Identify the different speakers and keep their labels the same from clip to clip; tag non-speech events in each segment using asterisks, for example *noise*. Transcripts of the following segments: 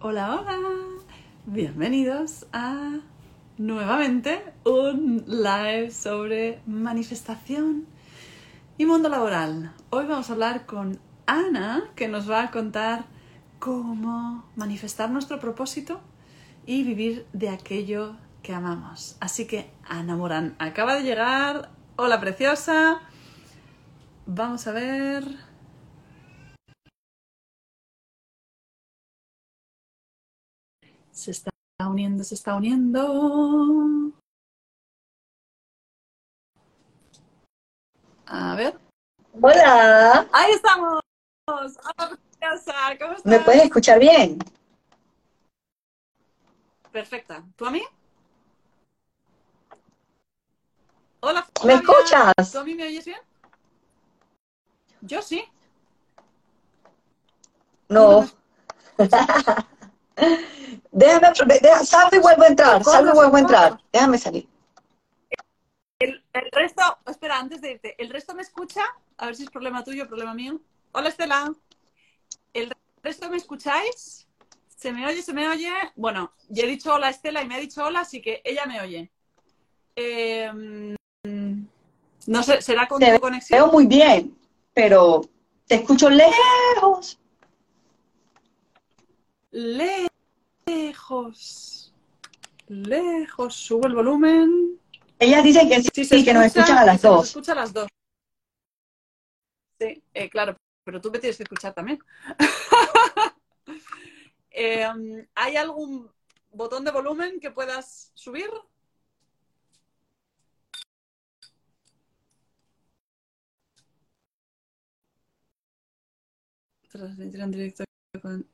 Speaker 1: Hola, hola. Bienvenidos a nuevamente un live sobre manifestación y mundo laboral. Hoy vamos a hablar con Ana, que nos va a contar cómo manifestar nuestro propósito y vivir de aquello que amamos. Así que Ana Morán acaba de llegar. Hola, preciosa. Vamos a ver. Se está uniendo, se está uniendo. A ver.
Speaker 2: Hola,
Speaker 1: Ahí estamos. Hola, preciosa. ¿Cómo estás?
Speaker 2: ¿me puedes escuchar bien?
Speaker 1: Perfecta. ¿Tú a mí? Hola,
Speaker 2: ¿Me escuchas?
Speaker 1: ¿Tú a mí me oyes bien? Yo sí.
Speaker 2: No. *laughs* Déjame, deja, salgo y vuelvo a entrar, salgo y vuelvo a entrar. Déjame salir.
Speaker 1: El, el resto, espera, antes de irte, ¿el resto me escucha? A ver si es problema tuyo o problema mío. Hola, Estela. ¿El resto me escucháis? ¿Se me oye? ¿Se me oye? Bueno, ya he dicho hola, Estela, y me ha dicho hola, así que ella me oye. Eh, mm, no sé, ¿será con
Speaker 2: Te
Speaker 1: tu conexión?
Speaker 2: Veo muy bien, pero te escucho lejos.
Speaker 1: Lejos. Lejos. Subo el volumen.
Speaker 2: Ellas dicen que sí,
Speaker 1: Sí, se
Speaker 2: que nos
Speaker 1: escucha,
Speaker 2: escuchan a las
Speaker 1: nos
Speaker 2: dos.
Speaker 1: escucha a las dos. Sí, eh, claro, pero tú me tienes que escuchar también. *laughs* Eh, ¿Hay algún botón de volumen que puedas subir? Transmitir en directo con-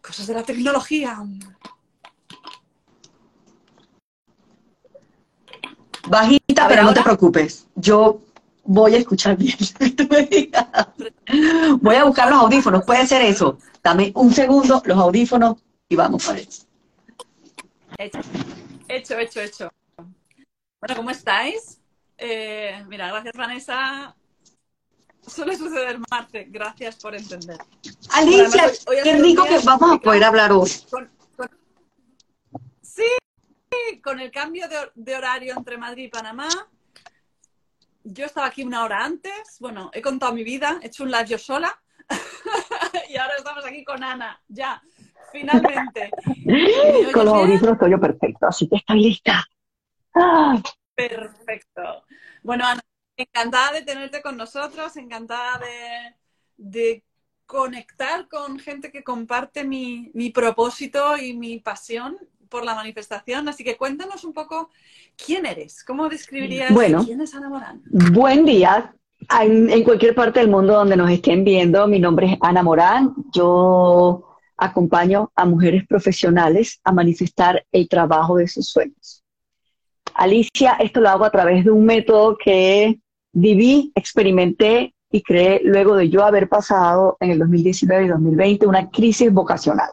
Speaker 1: Cosas de la tecnología.
Speaker 2: Bajita, pero no te preocupes. Yo voy a escuchar bien. *laughs* Voy a buscar los audífonos, puede ser eso. Dame un segundo, los audífonos y vamos a ver.
Speaker 1: Hecho, hecho, hecho, hecho. Bueno, ¿cómo estáis? Eh, mira, gracias Vanessa. Suele suceder, Marce. Gracias por entender.
Speaker 2: Alicia,
Speaker 1: Bueno, además, hoy- hoy ha
Speaker 2: qué rico que vamos a poder hablar hoy.
Speaker 1: Con- con- Sí, con el cambio de, hor- de horario entre Madrid y Panamá. Yo estaba aquí una hora antes. Bueno, he contado mi vida, he hecho un live yo sola. *laughs* y ahora estamos aquí con Ana. Ya, finalmente. *laughs*
Speaker 2: Con los audífonos estoy yo perfecto, así que estoy lista. Ah,
Speaker 1: Perfecto. Bueno, Ana, encantada de tenerte con nosotros, encantada de, de conectar con gente que comparte mi, mi propósito y mi pasión por la manifestación. Así que cuéntanos un poco quién eres, cómo describirías
Speaker 2: Bueno.
Speaker 1: quién es Ana Morán.
Speaker 2: Buen día. En, en cualquier parte del mundo donde nos estén viendo, mi nombre es Ana Morán. Yo acompaño a mujeres profesionales a manifestar el trabajo de sus sueños. Alicia, esto lo hago a través de un método que viví, experimenté y creé luego de yo haber pasado en el 2019 y 2020 una crisis vocacional.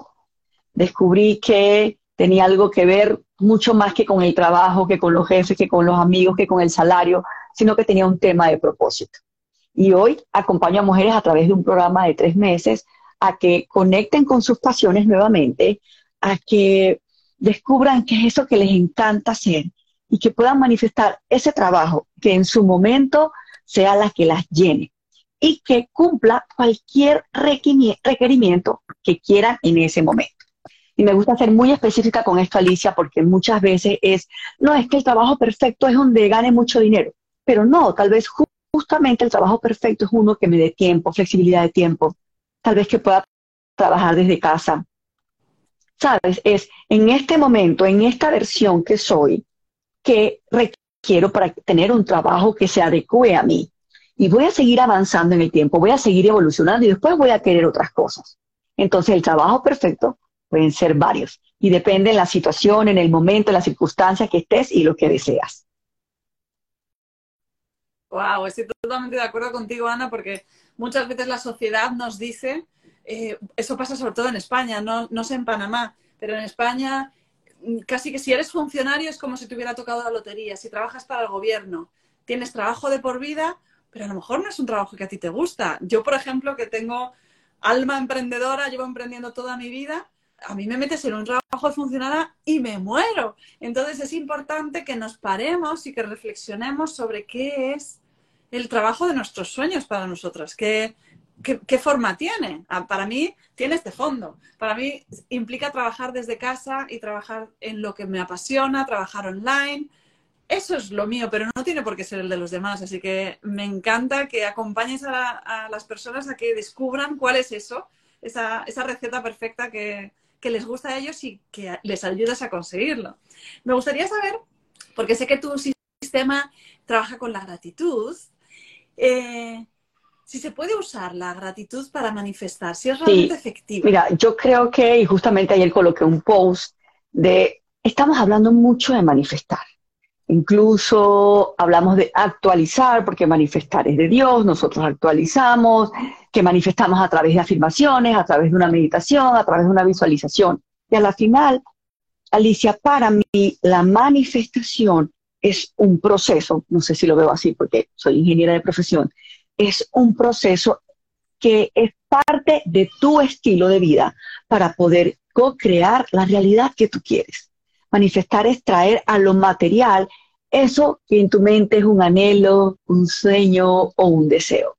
Speaker 2: Descubrí que tenía algo que ver mucho más que con el trabajo, que con los jefes, que con los amigos, que con el salario, sino que tenía un tema de propósito. Y hoy acompaño a mujeres a través de un programa de tres meses a que conecten con sus pasiones nuevamente, a que descubran qué es eso que les encanta hacer y que puedan manifestar ese trabajo que en su momento sea la que las llene y que cumpla cualquier requerimiento que quieran en ese momento. Y me gusta ser muy específica con esto, Alicia, porque muchas veces es, no, es que el trabajo perfecto es donde gane mucho dinero, pero no, tal vez ju- justamente el trabajo perfecto es uno que me dé tiempo, flexibilidad de tiempo, tal vez que pueda trabajar desde casa. ¿Sabes? Es en este momento, en esta versión que soy, que requiero para tener un trabajo que se adecue a mí. Y voy a seguir avanzando en el tiempo, voy a seguir evolucionando y después voy a querer otras cosas. Entonces, el trabajo perfecto pueden ser varios y depende de la situación, en el momento, en la circunstancia que estés y lo que deseas.
Speaker 1: Wow, estoy totalmente de acuerdo contigo, Ana, porque muchas veces la sociedad nos dice, eh, eso pasa sobre todo en España, no, no sé en Panamá, pero en España casi que si eres funcionario es como si te hubiera tocado la lotería. Si trabajas para el gobierno, tienes trabajo de por vida, pero a lo mejor no es un trabajo que a ti te gusta. Yo, por ejemplo, que tengo alma emprendedora, llevo emprendiendo toda mi vida, a mí me metes en un trabajo de funcionada y me muero. Entonces es importante que nos paremos y que reflexionemos sobre qué es el trabajo de nuestros sueños para nosotras, qué, qué, forma tiene. Ah, para mí tiene este fondo. Para mí implica trabajar desde casa y trabajar en lo que me apasiona, trabajar online. Eso es lo mío, pero no tiene por qué ser el de los demás. Así que me encanta que acompañes a, las personas a que descubran cuál es eso, esa, esa receta perfecta que, que les gusta a ellos y que les ayudas a conseguirlo. Me gustaría saber, porque sé que tu sistema trabaja con la gratitud, eh, si se puede usar la gratitud para manifestar, si es realmente efectivo.
Speaker 2: Mira, yo creo que, y justamente ayer coloqué un post de, estamos hablando mucho de manifestar. Incluso hablamos de actualizar, porque manifestar es de Dios, nosotros actualizamos, que manifestamos a través de afirmaciones, a través de una meditación, a través de una visualización. Y a la final, Alicia, para mí la manifestación es un proceso, no sé si lo veo así porque soy ingeniera de profesión, es un proceso que es parte de tu estilo de vida para poder co-crear la realidad que tú quieres. Manifestar es traer a lo material eso que en tu mente es un anhelo, un sueño o un deseo.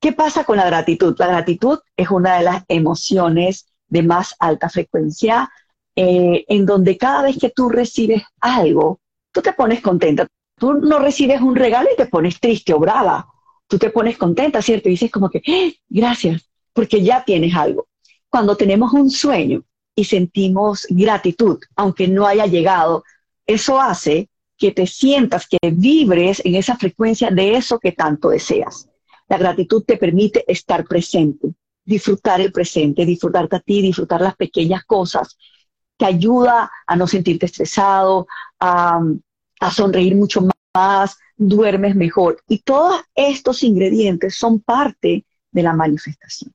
Speaker 2: ¿Qué pasa con la gratitud? La gratitud es una de las emociones de más alta frecuencia, eh, en donde cada vez que tú recibes algo, tú te pones contenta. Tú no recibes un regalo y te pones triste o brava. Tú te pones contenta, ¿cierto? Y dices como que, ¡Eh! gracias, porque ya tienes algo. Cuando tenemos un sueño, y sentimos gratitud, aunque no haya llegado, eso hace que te sientas, que vibres en esa frecuencia de eso que tanto deseas. La gratitud te permite estar presente, disfrutar el presente, disfrutarte a ti, disfrutar las pequeñas cosas. Te ayuda a no sentirte estresado, a, a sonreír mucho más, duermes mejor. Y todos estos ingredientes son parte de la manifestación.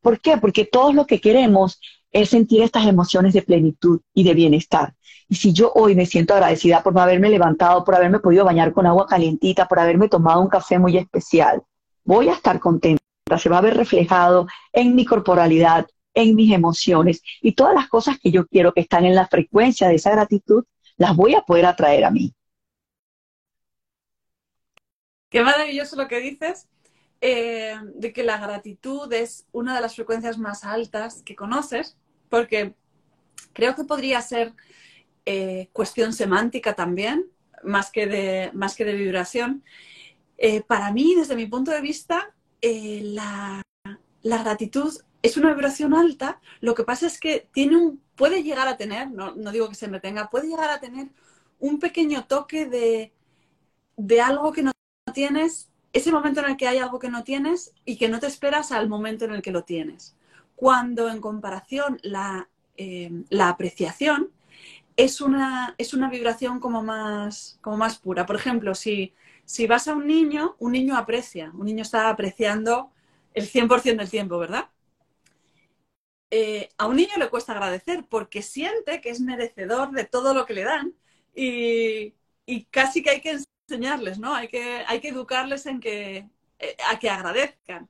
Speaker 2: ¿Por qué? Porque todos lo que queremos es sentir estas emociones de plenitud y de bienestar. Y si yo hoy me siento agradecida por haberme levantado, por haberme podido bañar con agua calientita, por haberme tomado un café muy especial, voy a estar contenta. Se va a ver reflejado en mi corporalidad, en mis emociones y todas las cosas que yo quiero que están en la frecuencia de esa gratitud, las voy a poder atraer a mí.
Speaker 1: Qué maravilloso lo que dices. Eh, de que la gratitud es una de las frecuencias más altas que conoces, porque creo que podría ser eh, cuestión semántica también, más que de, más que de vibración. Eh, para mí, desde mi punto de vista, la, gratitud es una vibración alta, lo que pasa es que tiene un, puede llegar a tener, no, no digo que se me tenga, puede llegar a tener un pequeño toque de, de algo que no tienes ese momento en el que hay algo que no tienes y que no te esperas al momento en el que lo tienes. Cuando en comparación la, eh, la apreciación es una, es una vibración como más, como más pura. Por ejemplo, si, si vas a un niño, un niño aprecia, un niño está apreciando el 100% del tiempo, ¿verdad? Eh, a un niño le cuesta agradecer porque siente que es merecedor de todo lo que le dan y, y casi que hay que enseñarles, ¿no? Hay que, hay que educarles en que, eh, a que agradezcan.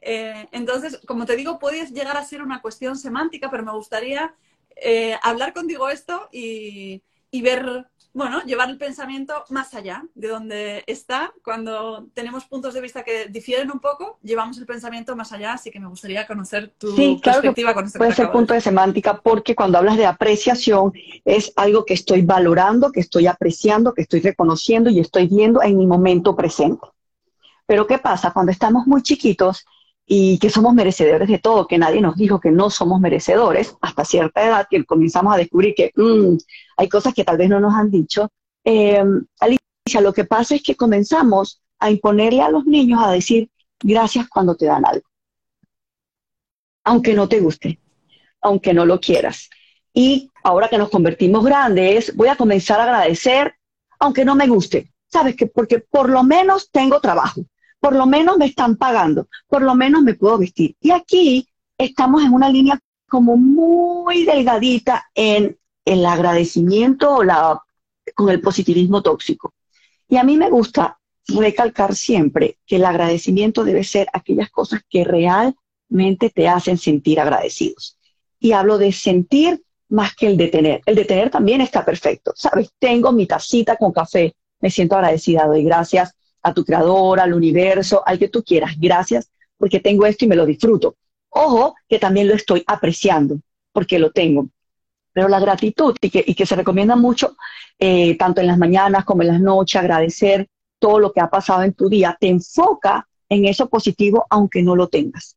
Speaker 1: Eh, entonces, como te digo, puedes llegar a ser una cuestión semántica, pero me gustaría eh, hablar contigo esto y, y ver bueno, llevar el pensamiento más allá de donde está. Cuando tenemos puntos de vista que difieren un poco, llevamos el pensamiento más allá, así que me gustaría conocer tu perspectiva con esto.
Speaker 2: Puede ser punto de semántica porque cuando hablas de apreciación es algo que estoy valorando, que estoy apreciando, que estoy reconociendo y estoy viendo en mi momento presente. Pero ¿qué pasa? Cuando estamos muy chiquitos y que somos merecedores de todo, que nadie nos dijo que no somos merecedores, hasta cierta edad que comenzamos a descubrir que mm, hay cosas que tal vez no nos han dicho. Eh, Alicia, lo que pasa es que comenzamos a imponerle a los niños a decir gracias cuando te dan algo, aunque no te guste, aunque no lo quieras. Y ahora que nos convertimos grandes, voy a comenzar a agradecer, aunque no me guste. ¿Sabes qué? Porque por lo menos tengo trabajo por lo menos me están pagando, por lo menos me puedo vestir. Y aquí estamos en una línea como muy delgadita en el agradecimiento o la, con el positivismo tóxico. Y a mí me gusta recalcar siempre que el agradecimiento debe ser aquellas cosas que real realmente te hacen sentir agradecidos. Y hablo de sentir más que el de tener. El de tener también está perfecto. Sabes, tengo mi tacita con café, me siento agradecida, doy gracias a tu creador, al universo, al que tú quieras. Gracias porque tengo esto y me lo disfruto. Ojo, que también lo estoy apreciando porque lo tengo. Pero la gratitud, y que, se recomienda mucho, eh, tanto en las mañanas como en las noches, agradecer todo lo que ha pasado en tu día, te enfoca en eso positivo aunque no lo tengas.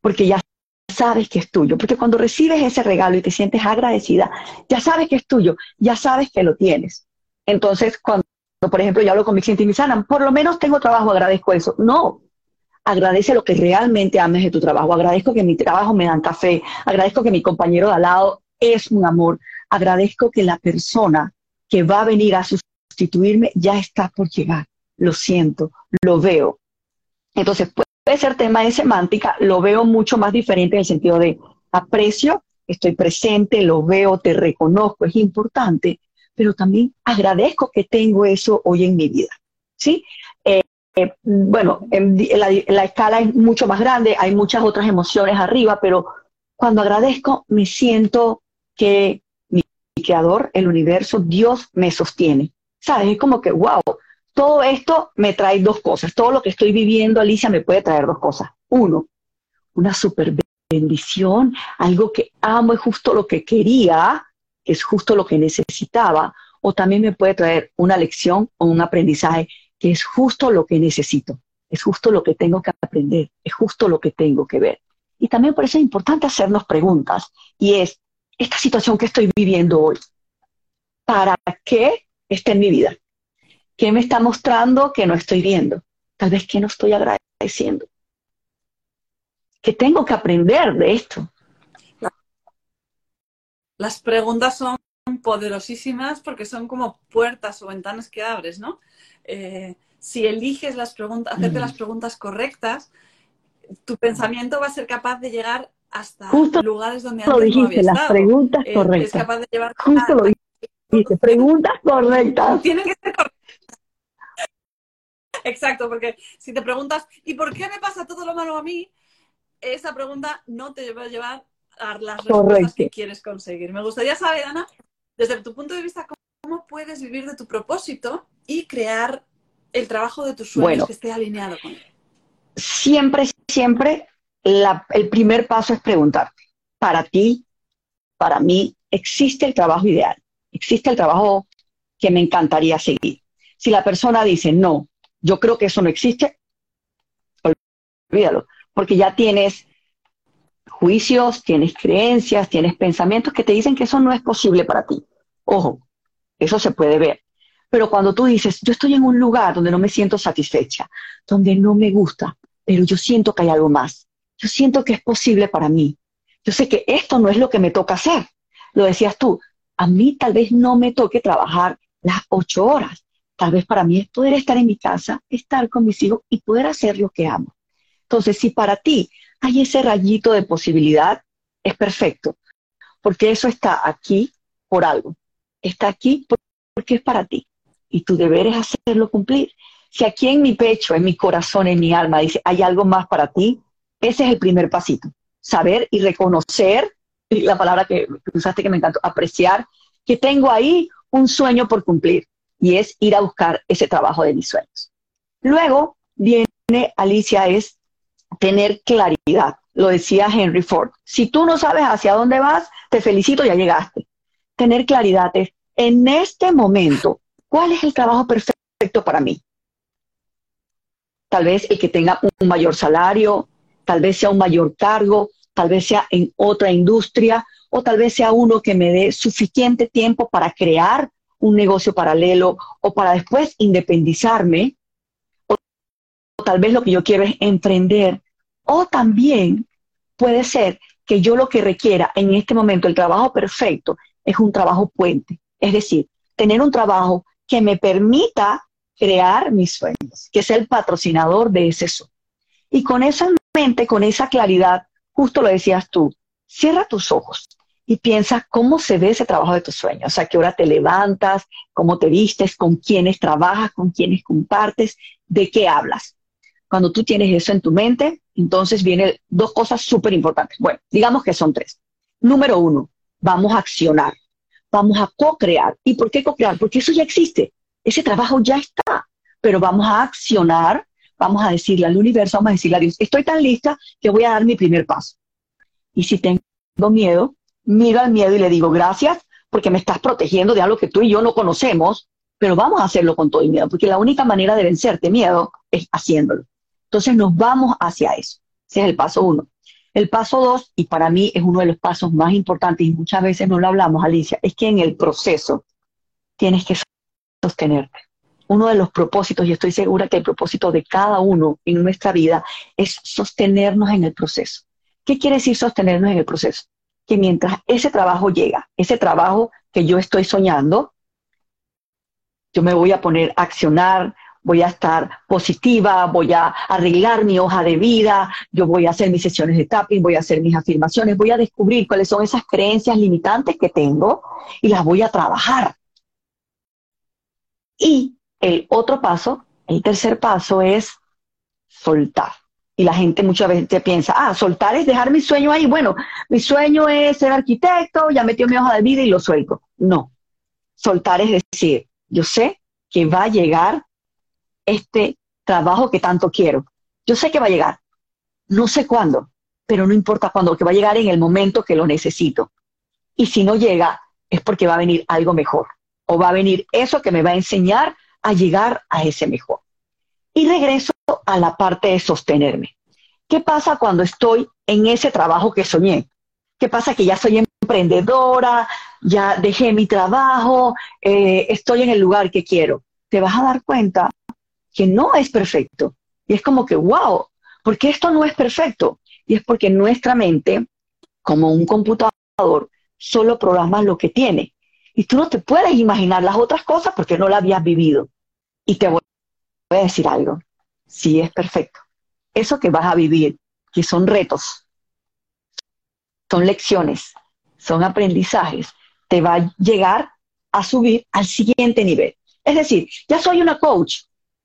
Speaker 2: Porque ya sabes que es tuyo. Porque cuando recibes ese regalo y te sientes agradecida, ya sabes que es tuyo, ya sabes que lo tienes. Entonces, cuando, por ejemplo, yo hablo con mi cliente y me dicen, por lo menos tengo trabajo, agradezco eso. No, agradece lo que realmente ames de tu trabajo. Agradezco que mi trabajo me dan café. Agradezco que mi compañero de al lado es un amor. Agradezco que la persona que va a venir a sustituirme ya está por llegar. Lo siento, lo veo. Entonces, puede ser tema de semántica, lo veo mucho más diferente en el sentido de aprecio, estoy presente, lo veo, te reconozco, es importante, pero también agradezco que tengo eso hoy en mi vida. ¿Sí? Eh, eh, bueno, la, escala es mucho más grande, hay muchas otras emociones arriba, pero cuando agradezco me siento que mi, creador, el universo, Dios me sostiene. ¿Sabes? Es como que, wow, todo esto me trae dos cosas. Todo lo que estoy viviendo, Alicia, me puede traer dos cosas. Uno, una super bendición, algo que amo, es justo lo que quería, que es justo lo que necesitaba. O también me puede traer una lección o un aprendizaje que es justo lo que necesito, es justo lo que tengo que aprender, es justo lo que tengo que ver. Y también por eso es importante hacernos preguntas. Y es, esta situación que estoy viviendo hoy, ¿para qué está en mi vida? ¿Qué me está mostrando que no estoy viendo? Tal vez que no estoy agradeciendo. ¿Qué tengo que aprender de esto?
Speaker 1: Las preguntas son poderosísimas porque son como puertas o ventanas que abres, ¿no? Eh, si eliges las preguntas, hacerte las preguntas correctas, tu pensamiento va a ser capaz de llegar hasta lugares donde antes
Speaker 2: dijiste,
Speaker 1: no había
Speaker 2: las preguntas
Speaker 1: eh,
Speaker 2: correctas.
Speaker 1: Es capaz de llevar
Speaker 2: Justo lo dijiste, preguntas correctas.
Speaker 1: Tienen que ser correctas. Exacto, porque si te preguntas, ¿y por qué me pasa todo lo malo a mí? Esa pregunta no te va a llevar a las respuestas que quieres conseguir. Me gustaría saber, Ana, desde tu punto de vista, cómo puedes vivir de tu propósito y crear el trabajo de tus sueños que esté alineado con él.
Speaker 2: Siempre, siempre, el primer paso es preguntarte, para ti, para mí, ¿existe el trabajo ideal? ¿Existe el trabajo que me encantaría seguir? Si la persona dice, no, yo creo que eso no existe, olvídalo, porque ya tienes juicios, tienes creencias, tienes pensamientos que te dicen que eso no es posible para ti. Ojo, eso se puede ver. Pero cuando tú dices, yo estoy en un lugar donde no me siento satisfecha, donde no me gusta, pero yo siento que hay algo más. Yo siento que es posible para mí. Yo sé que esto no es lo que me toca hacer. Lo decías tú, a mí tal vez no me toque trabajar las ocho horas. Tal vez para mí es poder estar en mi casa, estar con mis hijos y poder hacer lo que amo. Entonces, si para ti hay ese rayito de posibilidad, es perfecto, porque eso está aquí por algo está aquí porque es para ti y tu deber es hacerlo cumplir. Si aquí en mi pecho, en mi corazón, en mi alma dice, hay algo más para ti, ese es el primer pasito. Saber y reconocer, la palabra que usaste que me encantó, apreciar, que tengo ahí un sueño por cumplir y es ir a buscar ese trabajo de mis sueños. Luego viene, Alicia, es tener claridad. Lo decía Henry Ford. Si tú no sabes hacia dónde vas, te felicito, ya llegaste tener claridad es, en este momento, ¿cuál es el trabajo perfecto para mí? Tal vez el que tenga un mayor salario, tal vez sea un mayor cargo, tal vez sea en otra industria, o tal vez sea uno que me dé suficiente tiempo para crear un negocio paralelo o para después independizarme, o, o tal vez lo que yo quiero es emprender, o también puede ser que yo lo que requiera en este momento, el trabajo perfecto, es un trabajo puente. Es decir, tener un trabajo que me permita crear mis sueños, que sea el patrocinador de ese sueño. Y con en mente, con esa claridad, justo lo decías tú, cierra tus ojos y piensa cómo se ve ese trabajo de tus sueños, o sea, qué hora te levantas, cómo te vistes, con quiénes trabajas, con quiénes compartes, de qué hablas. Cuando tú tienes eso en tu mente, Entonces vienen dos cosas súper importantes. Bueno, digamos que son tres. Número uno, vamos a accionar, vamos a co-crear. ¿Y por qué co-crear? Porque eso ya existe, ese trabajo ya está, pero vamos a accionar, vamos a decirle al universo, vamos a decirle a Dios, estoy tan lista que voy a dar mi primer paso. Y si tengo miedo, miro al miedo y le digo, gracias, porque me estás protegiendo de algo que tú y yo no conocemos, pero vamos a hacerlo con todo el miedo, porque la única manera de vencerte miedo es haciéndolo. Entonces nos vamos hacia eso. Ese es el paso uno. El paso dos, y para mí es uno de los pasos más importantes, y muchas veces no lo hablamos, Alicia, es que en el proceso tienes que sostenerte. Uno de los propósitos, y estoy segura que el propósito de cada uno en nuestra vida es sostenernos en el proceso. ¿Qué quiere decir sostenernos en el proceso? Que mientras ese trabajo llega, ese trabajo que yo estoy soñando, yo me voy a poner a accionar, voy a estar positiva, voy a arreglar mi hoja de vida, yo voy a hacer mis sesiones de tapping, voy a hacer mis afirmaciones, voy a descubrir cuáles son esas creencias limitantes que tengo y las voy a trabajar. Y el otro paso, el tercer paso es soltar. Y la gente muchas veces piensa, ah, soltar es dejar mi sueño ahí. Bueno, mi sueño es ser arquitecto, ya metió mi hoja de vida y lo suelto. No, soltar es decir, yo sé que va a llegar este trabajo que tanto quiero. Yo sé que va a llegar, no sé cuándo, pero no importa cuándo, que va a llegar en el momento que lo necesito. Y si no llega, es porque va a venir algo mejor, o va a venir eso que me va a enseñar a llegar a ese mejor. Y regreso a la parte de sostenerme. ¿Qué pasa cuando estoy en ese trabajo que soñé? ¿Qué pasa que ya soy emprendedora, ya dejé mi trabajo, eh, estoy en el lugar que quiero? Te vas a dar cuenta que no es perfecto. Y es como que, wow, ¿por qué esto no es perfecto? Y es porque nuestra mente, como un computador, solo programa lo que tiene. Y tú no te puedes imaginar las otras cosas porque no la habías vivido. Y te voy a decir algo, sí es perfecto. Eso que vas a vivir, que son retos, son lecciones, son aprendizajes, te va a llegar a subir al siguiente nivel. Es decir, ya soy una coach,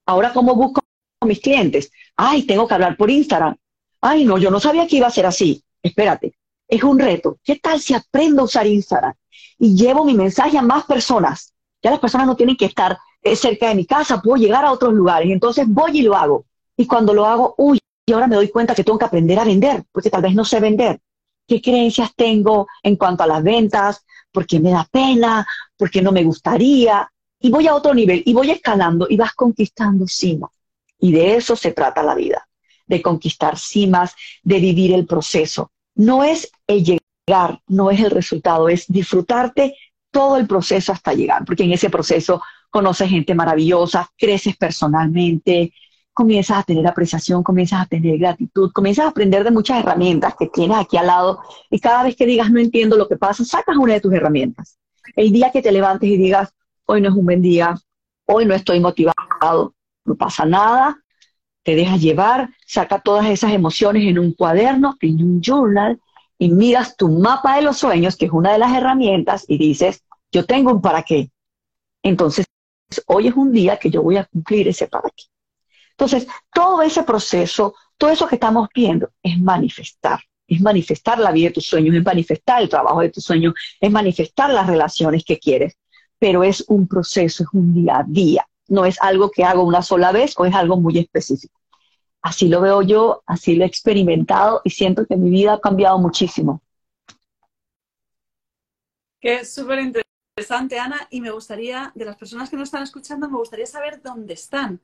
Speaker 2: Ahora, ¿cómo busco a mis clientes? Ay, tengo que hablar por Instagram. Ay, no, yo no sabía que iba a ser así. Espérate, es un reto. ¿Qué tal si aprendo a usar Instagram y llevo mi mensaje a más personas? Ya las personas no tienen que estar eh, cerca de mi casa, puedo llegar a otros lugares. Entonces voy y lo hago. Y cuando lo hago, uy, y ahora me doy cuenta que tengo que aprender a vender, porque tal vez no sé vender. ¿Qué creencias tengo en cuanto a las ventas? ¿Por qué me da pena? ¿Por qué no me gustaría? Y voy a otro nivel y voy escalando y vas conquistando cimas. Y de eso se trata la vida, de conquistar cimas, de vivir el proceso. No es el llegar, no es el resultado, es disfrutarte todo el proceso hasta llegar, porque en ese proceso conoces gente maravillosa, creces personalmente, comienzas a tener apreciación, comienzas a tener gratitud, comienzas a aprender de muchas herramientas que tienes aquí al lado y cada vez que digas no entiendo lo que pasa, sacas una de tus herramientas. El día que te levantes y digas hoy no es un buen día, hoy no estoy motivado, no pasa nada, te dejas llevar, saca todas esas emociones en un cuaderno, en un journal y miras tu mapa de los sueños, que es una de las herramientas, y dices, yo tengo un para qué. Entonces, hoy es un día que yo voy a cumplir ese para qué. Entonces, todo ese proceso, todo eso que estamos viendo es manifestar. Es manifestar la vida de tus sueños, es manifestar el trabajo de tus sueños, es manifestar las relaciones que quieres pero es un proceso, es un día a día, no es algo que hago una sola vez o es algo muy específico. Así lo veo yo, así lo he experimentado y siento que mi vida ha cambiado muchísimo.
Speaker 1: Que súper interesante, Ana, y me gustaría, de las personas que nos están escuchando, me gustaría saber dónde están.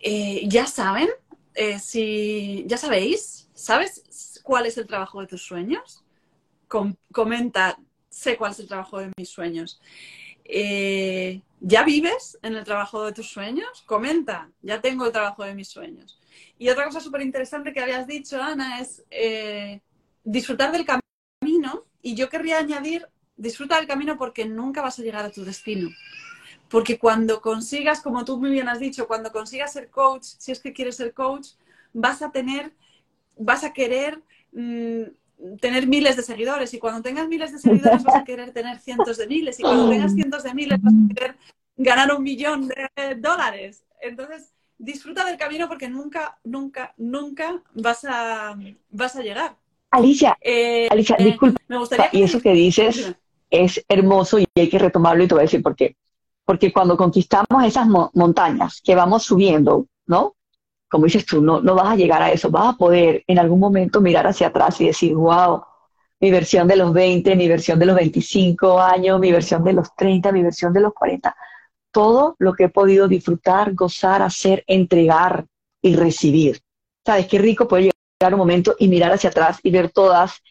Speaker 1: Eh, ¿Ya saben? Eh, si, ¿Ya sabéis? ¿Sabes cuál es el trabajo de tus sueños? comenta, sé cuál es el trabajo de mis sueños. Eh, ¿ya vives en el trabajo de tus sueños? Comenta, ya tengo el trabajo de mis sueños. Y otra cosa súper interesante que habías dicho, Ana, es eh, disfrutar del camino. Y yo querría añadir, disfruta del camino porque nunca vas a llegar a tu destino. Porque cuando consigas, como tú muy bien has dicho, cuando consigas ser coach, si es que quieres ser coach, vas a tener, vas a querer mm, tener miles de seguidores y cuando tengas miles de seguidores vas a querer tener cientos de miles y cuando tengas cientos de miles vas a querer ganar un millón de dólares. Entonces, disfruta del camino porque nunca, nunca, nunca vas a, vas a llegar.
Speaker 2: Alicia, eh, Alicia, eh, disculpa. Me gustaría y eso que dices es hermoso y hay que retomarlo y te voy a decir por qué. Porque cuando conquistamos esas montañas que vamos subiendo, ¿no? Como dices tú, no, no vas a llegar a eso, vas a poder en algún momento mirar hacia atrás y decir, wow, mi versión de los 20, mi versión de los 25 años, mi versión de los 30, mi versión de los 40. Todo lo que he podido disfrutar, gozar, hacer, entregar y recibir. ¿Sabes qué rico poder un momento y mirar hacia atrás y ver todas,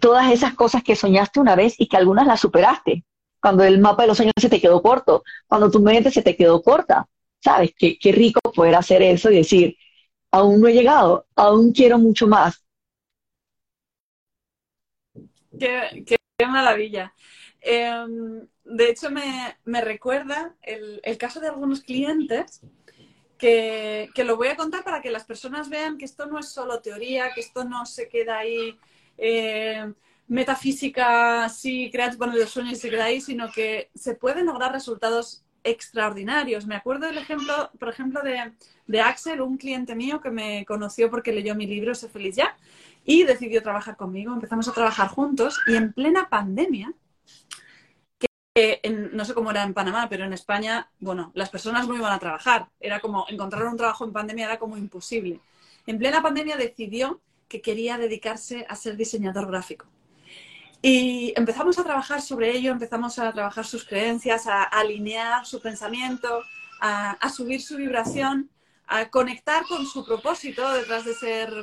Speaker 2: todas esas cosas que soñaste una vez y que algunas las superaste. Cuando el mapa de los sueños se te quedó corto, cuando tu mente se te quedó corta. ¿Sabes? Qué, qué rico poder hacer eso y decir, aún no he llegado, aún quiero mucho más.
Speaker 1: Qué, qué maravilla. Em, de hecho, me, me recuerda el, el, caso de algunos clientes que, lo voy a contar para que las personas vean que esto no es solo teoría, que esto no se queda ahí eh, metafísica, sí, creas bueno, los sueños y se queda ahí, sino que se pueden lograr resultados extraordinarios. Me acuerdo del ejemplo, por ejemplo, de, Axel, un cliente mío que me conoció porque leyó mi libro Sé feliz ya y decidió trabajar conmigo. Empezamos a trabajar juntos y en plena pandemia no sé cómo era en Panamá, pero en España, bueno, las personas no iban a trabajar. Era como encontrar un trabajo en pandemia era como imposible. En plena pandemia decidió que quería dedicarse a ser diseñador gráfico. Y empezamos a trabajar sobre ello, empezamos a trabajar sus creencias, a, alinear su pensamiento, a, subir su vibración, a conectar con su propósito detrás de ser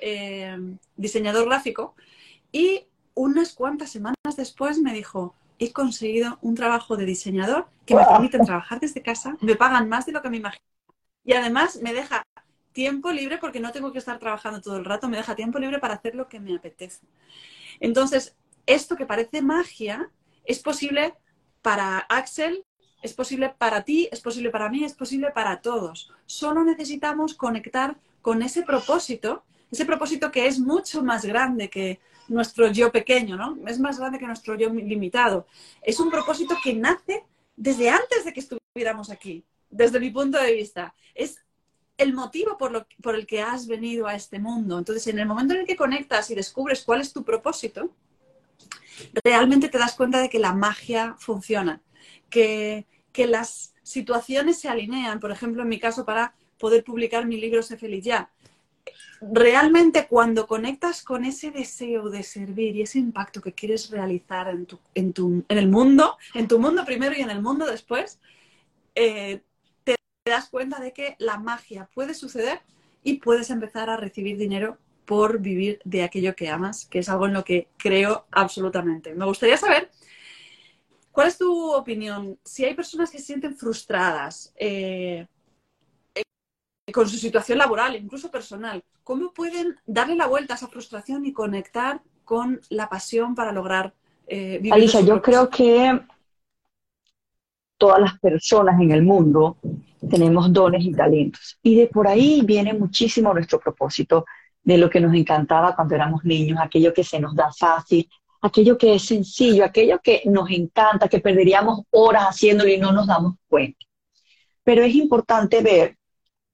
Speaker 1: eh, diseñador gráfico. Y unas cuantas semanas después me dijo, he conseguido un trabajo de diseñador que me permite trabajar desde casa, me pagan más de lo que me imagino. Y además me deja tiempo libre porque no tengo que estar trabajando todo el rato, me deja tiempo libre para hacer lo que me apetece. Entonces, esto que parece magia es posible para Axel, es posible para ti, es posible para mí, es posible para todos. Solo necesitamos conectar con ese propósito, ese propósito que es mucho más grande que nuestro yo pequeño, ¿no? Es más grande que nuestro yo limitado. Es un propósito que nace desde antes de que estuviéramos aquí, desde mi punto de vista. Es el motivo por, lo, por el que has venido a este mundo. Entonces, en el momento en el que conectas y descubres cuál es tu propósito, realmente te das cuenta de que la magia funciona, que, que las situaciones se alinean. Por ejemplo, en mi caso, para poder publicar mi libro Sé Feliz Ya realmente cuando conectas con ese deseo de servir y ese impacto que quieres realizar en, tu, en, tu, en el mundo, en tu mundo primero y en el mundo después, eh, te das cuenta de que la magia puede suceder y puedes empezar a recibir dinero por vivir de aquello que amas, que es algo en lo que creo absolutamente. Me gustaría saber, ¿cuál es tu opinión? Si hay personas que se sienten frustradas, eh, con su situación laboral, incluso personal. ¿Cómo pueden darle la vuelta a esa frustración y conectar con la pasión para lograr eh, vivir?
Speaker 2: Alicia, yo creo que todas las personas en el mundo tenemos dones y talentos. Y de por ahí viene muchísimo nuestro propósito de lo que nos encantaba cuando éramos niños, aquello que se nos da fácil, aquello que es sencillo, aquello que nos encanta, que perderíamos horas haciéndolo y no nos damos cuenta. Pero es importante ver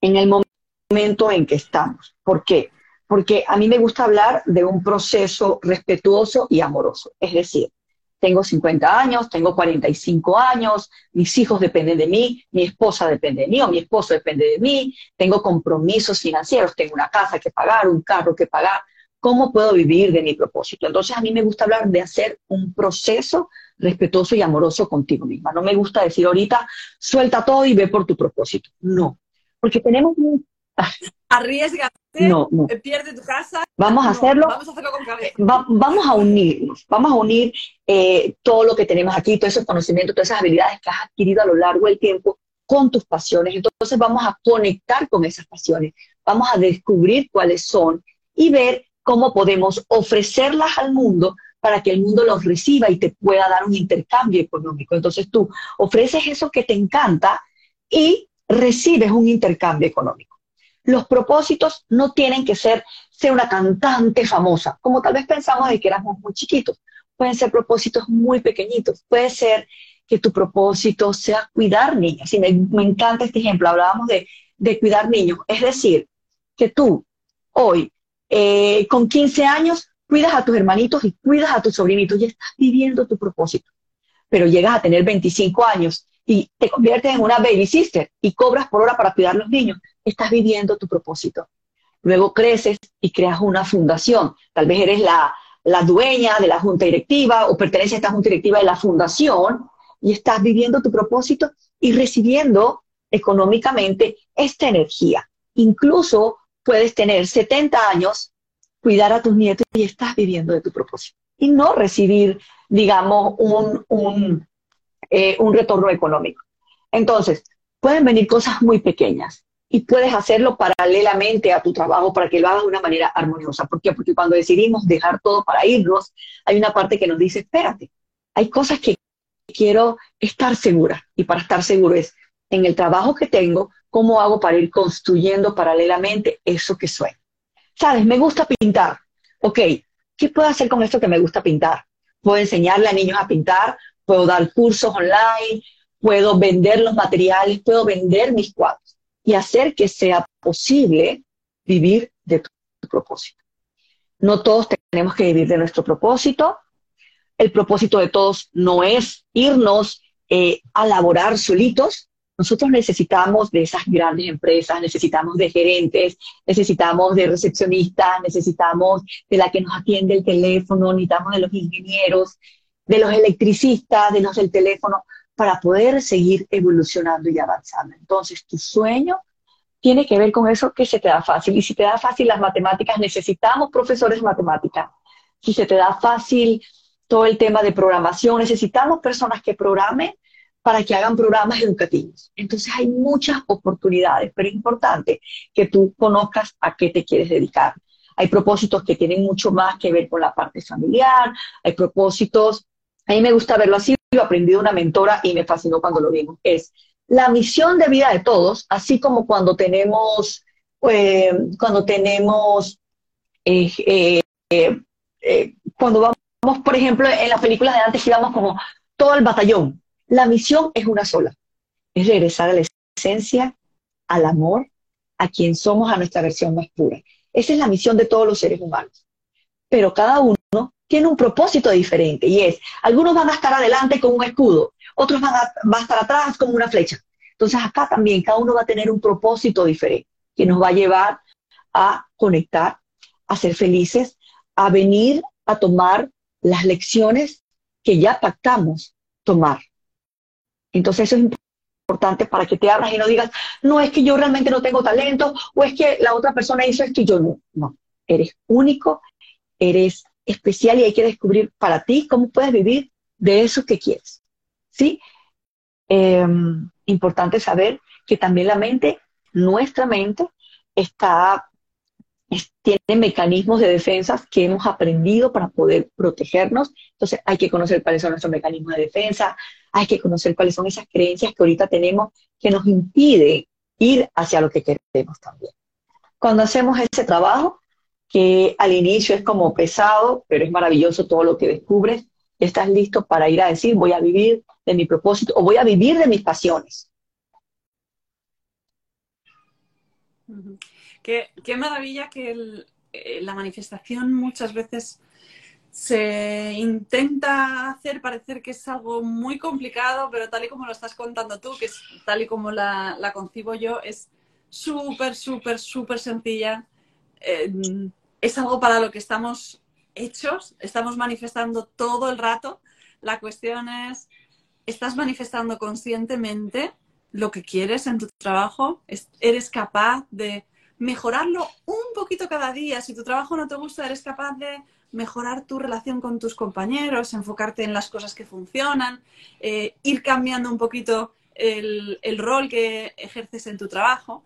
Speaker 2: en el momento en que estamos. ¿Por qué? Porque a mí me gusta hablar de un proceso respetuoso y amoroso. Es decir, tengo 50 años, tengo 45 años, mis hijos dependen de mí, mi esposa depende de mí o mi esposo depende de mí, tengo compromisos financieros, tengo una casa que pagar, un carro que pagar. ¿Cómo puedo vivir de mi propósito? Entonces a mí me gusta hablar de hacer un proceso respetuoso y amoroso contigo misma. No me gusta decir ahorita, suelta todo y ve por tu propósito. No, porque tenemos un... *laughs*
Speaker 1: Arriesgate, no, no. pierde tu casa.
Speaker 2: Vamos a hacerlo.
Speaker 1: Vamos a hacerlo con cabeza.
Speaker 2: vamos a unirnos, vamos a unir eh, todo lo que tenemos aquí, todos esos conocimientos, todas esas habilidades que has adquirido a lo largo del tiempo con tus pasiones. Entonces vamos a conectar con esas pasiones, vamos a descubrir cuáles son y ver cómo podemos ofrecerlas al mundo para que el mundo los reciba y te pueda dar un intercambio económico. Entonces tú ofreces eso que te encanta y recibes un intercambio económico. Los propósitos no tienen que ser ser una cantante famosa, como tal vez pensamos de que éramos muy chiquitos. Pueden ser propósitos muy pequeñitos. Puede ser que tu propósito sea cuidar niñas. Y me, encanta este ejemplo. Hablábamos de, de cuidar niños. Es decir, que tú hoy, eh, con 15 años, cuidas a tus hermanitos y cuidas a tus sobrinitos y estás viviendo tu propósito. Pero llegas a tener 25 años y te conviertes en una baby sister y cobras por hora para cuidar a los niños, estás viviendo tu propósito. Luego creces y creas una fundación. Tal vez eres la, la dueña de la junta directiva o perteneces a esta junta directiva de la fundación y estás viviendo tu propósito y recibiendo económicamente esta energía. Incluso puedes tener 70 años, cuidar a tus nietos y estás viviendo de tu propósito. Y no recibir, digamos, un, un, eh, un retorno económico. Entonces, pueden venir cosas muy pequeñas y puedes hacerlo paralelamente a tu trabajo para que lo hagas de una manera armoniosa. ¿Por qué? Porque cuando decidimos dejar todo para irnos, hay una parte que nos dice, espérate, hay cosas que quiero estar segura. Y para estar seguro es, en el trabajo que tengo, ¿cómo hago para ir construyendo paralelamente eso que sueño? ¿Sabes? Me gusta pintar. Ok, ¿qué puedo hacer con esto que me gusta pintar? Puedo enseñarle a niños a pintar, puedo dar cursos online, puedo vender los materiales, puedo vender mis cuadros y hacer que sea posible vivir de tu, propósito. No todos tenemos que vivir de nuestro propósito. El propósito de todos no es irnos eh, a laborar solitos, nosotros necesitamos de esas grandes empresas, necesitamos de gerentes, necesitamos de recepcionistas, necesitamos de la que nos atiende el teléfono, necesitamos de los ingenieros, de los electricistas, de los del teléfono, para poder seguir evolucionando y avanzando. Entonces, tu sueño tiene que ver con eso que se te da fácil. Y si te da fácil las matemáticas, necesitamos profesores de matemáticas. Si se te da fácil todo el tema de programación, necesitamos personas que programen para que hagan programas educativos. Entonces hay muchas oportunidades, pero es importante que tú conozcas a qué te quieres dedicar. Hay propósitos que tienen mucho más que ver con la parte familiar, hay propósitos, a mí me gusta verlo así, lo aprendí de una mentora y me fascinó cuando lo vimos, es la misión de vida de todos, así como cuando tenemos, eh, cuando tenemos, eh, eh, cuando vamos, por ejemplo, en las películas de antes íbamos como todo el batallón, la misión es una sola, es regresar a la esencia, al amor, a quien somos, a nuestra versión más pura. Esa es la misión de todos los seres humanos. Pero cada uno tiene un propósito diferente y es, algunos van a estar adelante con un escudo, otros van a, estar atrás como una flecha. Entonces acá también cada uno va a tener un propósito diferente que nos va a llevar a conectar, a ser felices, a venir a tomar las lecciones que ya pactamos tomar. Entonces eso es importante para que te abras y no digas, no es que yo realmente no tengo talento o es que la otra persona hizo esto y yo no. No, eres único, eres especial y hay que descubrir para ti cómo puedes vivir de eso que quieres. ¿Sí? Em, importante saber que también la mente, nuestra mente, está tiene mecanismos de defensa que hemos aprendido para poder protegernos. Entonces hay que conocer cuáles son nuestros mecanismos de defensa, hay que conocer cuáles son esas creencias que ahorita tenemos que nos impide ir hacia lo que queremos también. Cuando hacemos ese trabajo, que al inicio es como pesado, pero es maravilloso todo lo que descubres, estás listo para ir a decir, voy a vivir de mi propósito o voy a vivir de mis pasiones.
Speaker 1: Qué, maravilla que eh, la manifestación muchas veces se intenta hacer parecer que es algo muy complicado, pero tal y como lo estás contando tú, que es tal y como la, concibo yo, es súper, súper, súper sencilla. Em, es algo para lo que estamos hechos, estamos manifestando todo el rato. La cuestión es, ¿estás manifestando conscientemente lo que quieres en tu trabajo? ¿Eres capaz de mejorarlo un poquito cada día. Si tu trabajo no te gusta, eres capaz de mejorar tu relación con tus compañeros, enfocarte en las cosas que funcionan, eh, ir cambiando un poquito el, el, rol que ejerces en tu trabajo.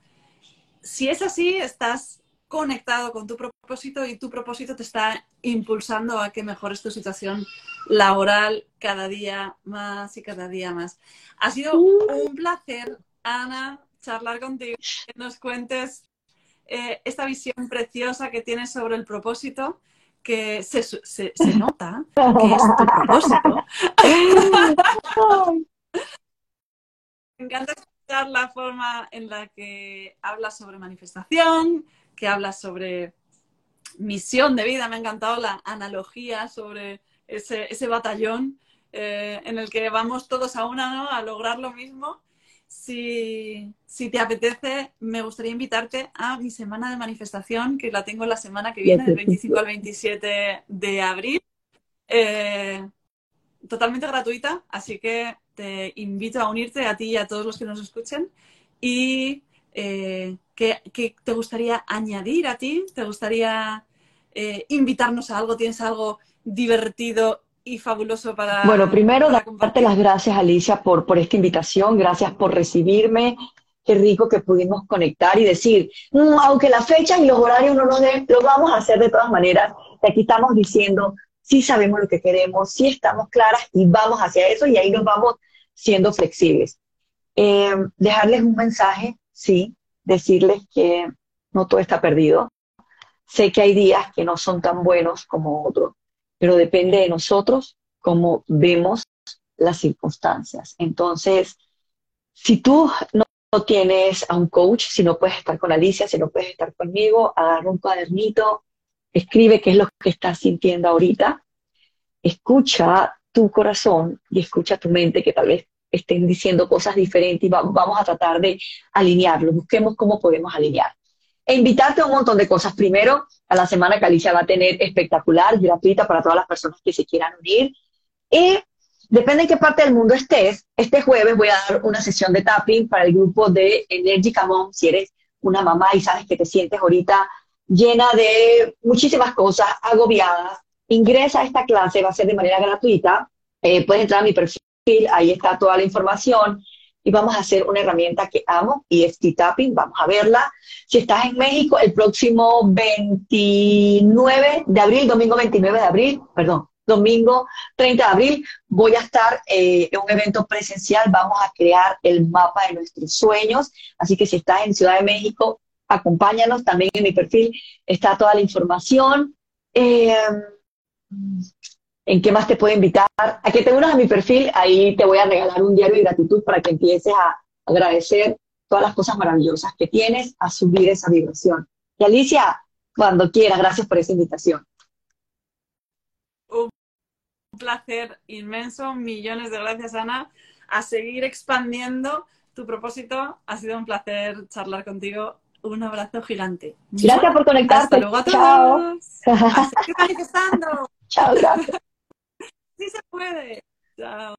Speaker 1: Si es así, estás conectado con tu propósito y tu propósito te está impulsando a que mejores tu situación laboral cada día más y cada día más. Ha sido uh. un placer, Ana, charlar contigo, que nos cuentes eh, esta visión preciosa que tienes sobre el propósito, que se, se, nota que es tu propósito. *laughs* Me encanta la forma en la que hablas sobre manifestación, que hablas sobre misión de vida. Me ha encantado la analogía sobre ese, batallón eh, en el que vamos todos a una, ¿no? A lograr lo mismo. Si, si, te apetece, me gustaría invitarte a mi semana de manifestación, que la tengo la semana que viene, del 25 al 27 de abril. Eh, totalmente gratuita, así que te invito a unirte a ti y a todos los que nos escuchen. Y eh, ¿qué, te gustaría añadir a ti? ¿Te gustaría eh, invitarnos a algo? ¿Tienes algo divertido y fabuloso para...
Speaker 2: Bueno, primero darte las gracias, Alicia, por, por esta invitación. Gracias por recibirme. Qué rico que pudimos conectar y decir, mm, aunque las fechas y los horarios no nos den, lo vamos a hacer de todas maneras. Y aquí estamos diciendo, sí sabemos lo que queremos, sí estamos claras y vamos hacia eso y ahí nos vamos siendo flexibles. Eh, dejarles un mensaje, sí, decirles que no todo está perdido. Sé que hay días que no son tan buenos como otros, pero depende de nosotros cómo vemos las circunstancias. Entonces, si tú no tienes a un coach, si no puedes estar con Alicia, si no puedes estar conmigo, agarra un cuadernito, escribe qué es lo que estás sintiendo ahorita, escucha tu corazón y escucha tu mente, que tal vez estén diciendo cosas diferentes y vamos a tratar de alinearlo, busquemos cómo podemos alinear. E invitarte a un montón de cosas. Primero, a la semana que Alicia va a tener espectacular, gratuita para todas las personas que se quieran unir. Y depende en qué parte del mundo estés, este jueves voy a dar una sesión de tapping para el grupo de Energica Mom, si eres una mamá y sabes que te sientes ahorita llena de muchísimas cosas, agobiadas, ingresa a esta clase, va a ser de manera gratuita, eh, puedes entrar a mi perfil, ahí está toda la información y vamos a hacer una herramienta que amo y es T-Tapping, vamos a verla. Si estás en México, el próximo 29 de abril, domingo 29 de abril, perdón, domingo 30 de abril, voy a estar eh, en un evento presencial, vamos a crear el mapa de nuestros sueños, así que si estás en Ciudad de México, acompáñanos, también en mi perfil está toda la información. Eh, ¿En qué más te puedo invitar? A que te unas a mi perfil, ahí te voy a regalar un diario de gratitud para que empieces a agradecer todas las cosas maravillosas que tienes, a subir esa vibración. Y Alicia, cuando quieras, gracias por esa invitación.
Speaker 1: Un placer inmenso, millones de gracias Ana, a seguir expandiendo tu propósito. Ha sido un placer charlar contigo un abrazo gigante.
Speaker 2: Gracias por conectarte.
Speaker 1: Hasta luego a todos. Chao. manifestando. *laughs*
Speaker 2: Chao, gracias.
Speaker 1: Sí se puede. Chao.